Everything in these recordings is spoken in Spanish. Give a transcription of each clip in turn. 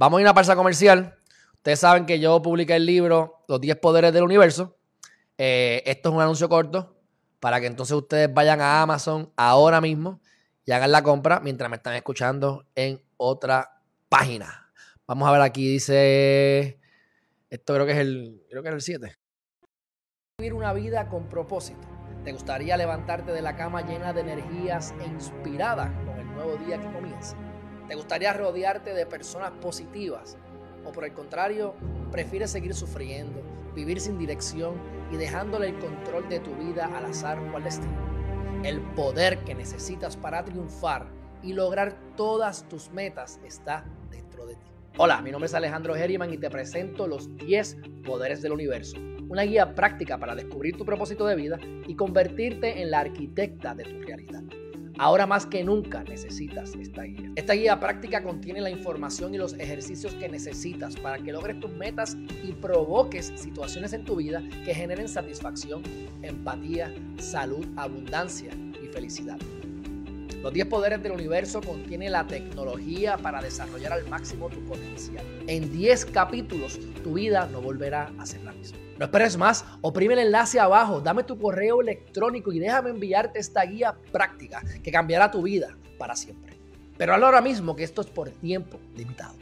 Vamos a ir a una pausa comercial. Ustedes saben que yo publiqué el libro Los 10 Poderes del Universo. Eh, esto es un anuncio corto para que entonces ustedes vayan a Amazon ahora mismo y hagan la compra mientras me están escuchando en otra página. Vamos a ver aquí, dice. Esto creo que es el. Creo que es el 7. Vivir una vida con propósito. ¿Te gustaría levantarte de la cama llena de energías e inspirada con el nuevo día que comienza? ¿Te gustaría rodearte de personas positivas? ¿O por el contrario, prefieres seguir sufriendo, vivir sin dirección y dejándole el control de tu vida al azar o al destino? El poder que necesitas para triunfar y lograr todas tus metas está dentro de ti. Hola, mi nombre es Alejandro Herriman y te presento los 10 poderes del universo, una guía práctica para descubrir tu propósito de vida y convertirte en la arquitecta de tu realidad. Ahora más que nunca necesitas esta guía. Esta guía práctica contiene la información y los ejercicios que necesitas para que logres tus metas y provoques situaciones en tu vida que generen satisfacción, empatía, salud, abundancia y felicidad. Los 10 poderes del universo contiene la tecnología para desarrollar al máximo tu potencial. En 10 capítulos, tu vida no volverá a ser la misma. No esperes más, oprime el enlace abajo, dame tu correo electrónico y déjame enviarte esta guía práctica que cambiará tu vida para siempre. Pero ahora mismo que esto es por tiempo limitado.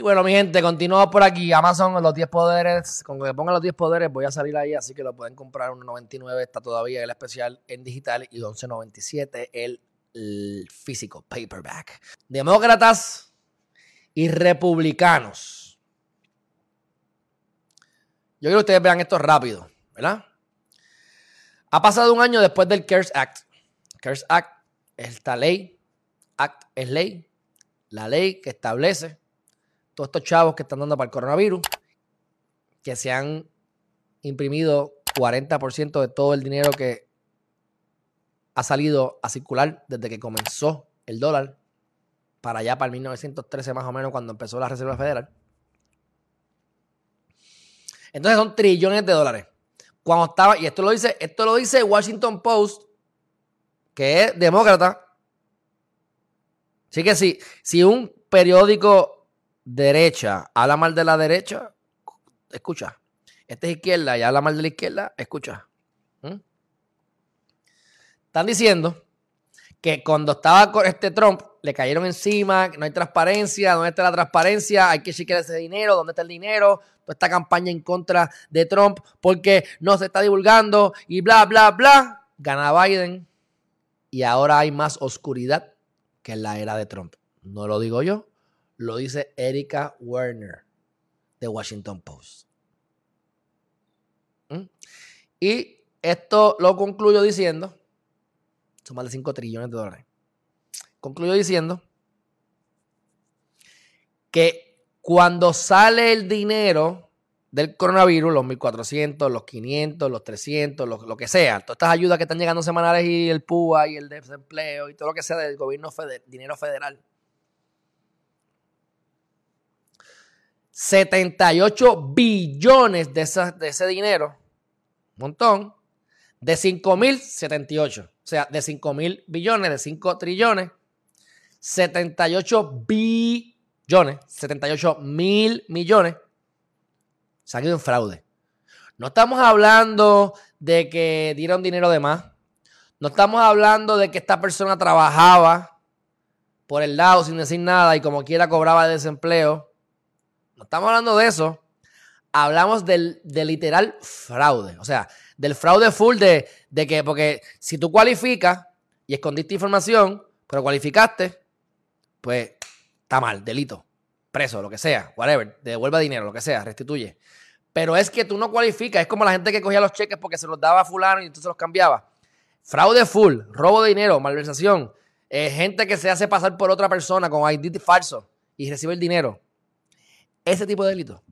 ¡Ay! Bueno, mi gente, continuamos por aquí. Amazon, los 10 poderes. Con que pongan los 10 poderes, voy a salir ahí, así que lo pueden comprar. 1.99 está todavía el especial en digital y 11.97 el, el físico, paperback. Demócratas y republicanos. Yo quiero que ustedes vean esto rápido, ¿verdad? Ha pasado un año después del CARES Act. CARES Act es esta ley. Act es ley la ley que establece todos estos chavos que están dando para el coronavirus, que se han imprimido 40% de todo el dinero que ha salido a circular desde que comenzó el dólar para allá, para el 1913 más o menos, cuando empezó la Reserva Federal. Entonces son trillones de dólares. Cuando estaba, y esto lo dice, esto lo dice Washington Post, que es demócrata, Así que si, si un periódico derecha habla mal de la derecha, escucha. Este es izquierda y habla mal de la izquierda, escucha. ¿Mm? Están diciendo que cuando estaba con este Trump, le cayeron encima, no hay transparencia, ¿dónde está la transparencia? Hay que chequear ese dinero, ¿dónde está el dinero? Toda esta campaña en contra de Trump porque no se está divulgando y bla, bla, bla. Gana Biden y ahora hay más oscuridad que en la era de Trump. No lo digo yo, lo dice Erika Werner de Washington Post. ¿Mm? Y esto lo concluyo diciendo, son más de 5 trillones de dólares. Concluyo diciendo que cuando sale el dinero del coronavirus, los 1.400, los 500, los 300, lo, que sea, todas estas ayudas que están llegando semanales y el PUA y el desempleo y todo lo que sea del gobierno federal, dinero federal. 78 billones de, de ese dinero, un montón, de 5.078, o sea, de 5.000 billones, de 5 trillones, 78 billones, 78 mil millones se ha ido en fraude. No estamos hablando de que dieron dinero de más. No estamos hablando de que esta persona trabajaba por el lado sin decir nada y como quiera cobraba de desempleo. No estamos hablando de eso. Hablamos del, literal fraude. O sea, del fraude full de, de que, porque si tú cualificas y escondiste información, pero cualificaste, pues está mal, delito preso, lo que sea, whatever, devuelva dinero, lo que sea, restituye. Pero es que tú no cualificas, es como la gente que cogía los cheques porque se los daba a fulano y entonces los cambiaba. Fraude full, robo de dinero, malversación, eh, gente que se hace pasar por otra persona con ID falso y recibe el dinero. Ese tipo de delito.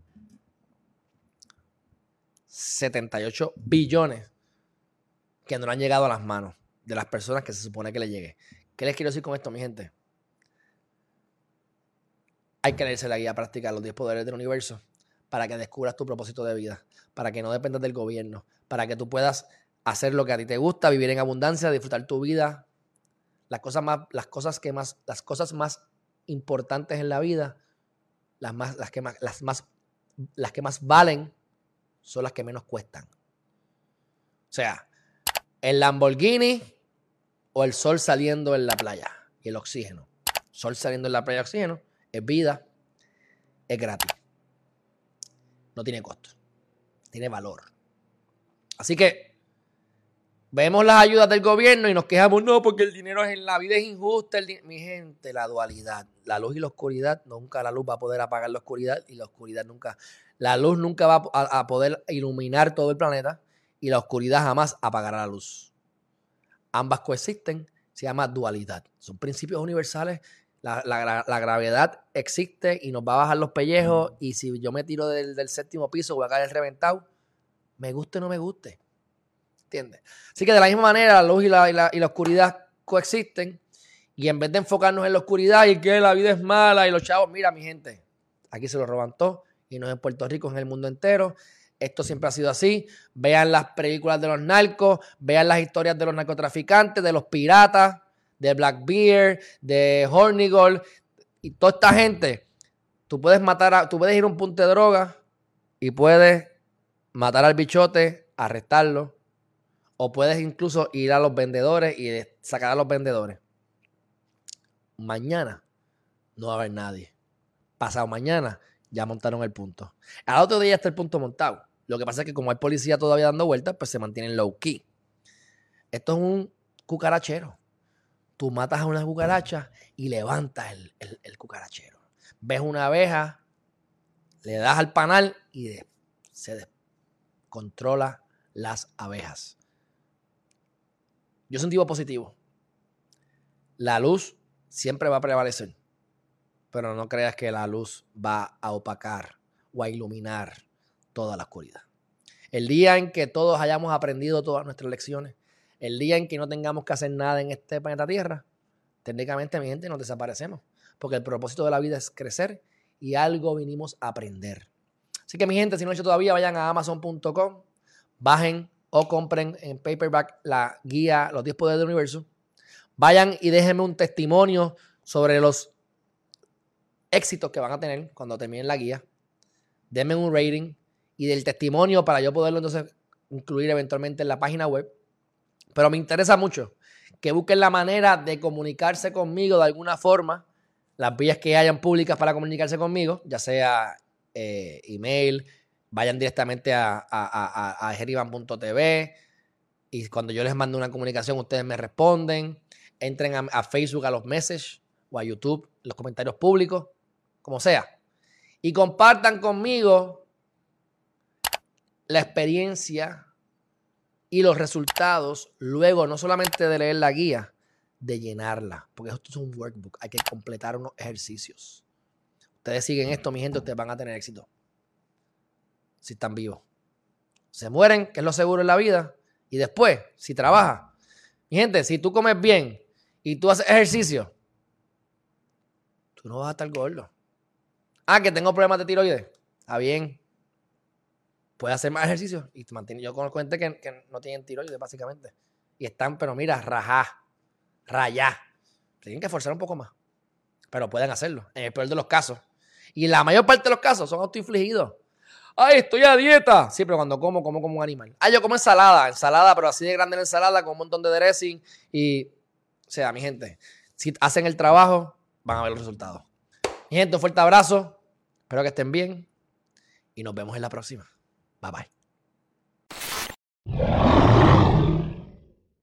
78 billones que no han llegado a las manos de las personas que se supone que le llegue. ¿Qué les quiero decir con esto, mi gente? Hay que leerse la guía práctica los 10 poderes del universo para que descubras tu propósito de vida, para que no dependas del gobierno, para que tú puedas hacer lo que a ti te gusta, vivir en abundancia, disfrutar tu vida. Las cosas más, las cosas que más, las cosas más importantes en la vida, las, más, las, que más, las, más, las que más valen son las que menos cuestan. O sea, el Lamborghini o el sol saliendo en la playa y el oxígeno. Sol saliendo en la playa oxígeno es vida, es gratis. No tiene costo, tiene valor. Así que vemos las ayudas del gobierno y nos quejamos, no, porque el dinero en la vida es injusta. Mi gente, la dualidad, la luz y la oscuridad, nunca la luz va a poder apagar la oscuridad y la oscuridad nunca, la luz nunca va a, poder iluminar todo el planeta y la oscuridad jamás apagará la luz. Ambas coexisten, se llama dualidad. Son principios universales. La, gravedad existe y nos va a bajar los pellejos y si yo me tiro del, del séptimo piso voy a caer reventado, me guste o no me guste. ¿Entiendes? Así que de la misma manera, la luz y la, oscuridad coexisten. Y en vez de enfocarnos en la oscuridad y que la vida es mala y los chavos, mira, mi gente, aquí se lo roban todo. Y no es en Puerto Rico, es en el mundo entero. Esto siempre ha sido así. Vean las películas de los narcos, vean las historias de los narcotraficantes, de los piratas, de Blackbeard, de Hornigold y toda esta gente. Tú puedes matar a, tú puedes ir a un punto de droga y puedes matar al bichote, arrestarlo, o puedes incluso ir a los vendedores y sacar a los vendedores. Mañana no va a haber nadie. Pasado mañana ya montaron el punto. Al otro día está el punto montado. Lo que pasa es que como hay policía todavía dando vueltas, pues se mantienen low key. Esto es un cucarachero. Tú matas a una cucaracha y levantas el, cucarachero. Ves una abeja, le das al panal y se controla las abejas. Yo soy positivo. La luz siempre va a prevalecer, pero no creas que la luz va a opacar o a iluminar toda la oscuridad. El día en que todos hayamos aprendido todas nuestras lecciones, el día en que no tengamos que hacer nada en este planeta Tierra, técnicamente, mi gente, nos desaparecemos. Porque el propósito de la vida es crecer y algo vinimos a aprender. Así que, mi gente, si no lo han hecho todavía, vayan a amazon.com, bajen o compren en paperback la guía Los 10 Poderes del Universo. Vayan y déjenme un testimonio sobre los éxitos que van a tener cuando terminen la guía. Denme un rating y del testimonio para yo poderlo entonces incluir eventualmente en la página web. Pero me interesa mucho que busquen la manera de comunicarse conmigo de alguna forma, las vías que hayan públicas para comunicarse conmigo, ya sea eh, email, vayan directamente a, a, a, y cuando yo les mando una comunicación ustedes me responden. Entren a, Facebook a los messages o a YouTube, los comentarios públicos, como sea. Y compartan conmigo la experiencia y los resultados luego, no solamente de leer la guía, de llenarla, porque esto es un workbook, hay que completar unos ejercicios. Ustedes siguen esto, mi gente, ustedes van a tener éxito si están vivos. Se mueren, que es lo seguro en la vida. Y después, si trabaja. Mi gente, si tú comes bien y tú haces ejercicio, tú no vas a estar gordo. Ah, que tengo problemas de tiroides. Está bien. Puedes hacer más ejercicio y te mantienes. Yo conozco gente que, no tienen tiroides, básicamente. Y están, pero mira, rajá, rayá. Tienen que esforzar un poco más. Pero pueden hacerlo, en el peor de los casos. Y la mayor parte de los casos son autoinfligidos. Ay, estoy a dieta. Sí, pero cuando como, como como un animal. Ah, yo como ensalada, ensalada, pero así de grande la ensalada con un montón de dressing. Y, o sea, mi gente, si hacen el trabajo, van a ver los resultados. Mi gente, un fuerte abrazo. Espero que estén bien. Y nos vemos en la próxima. Bye bye.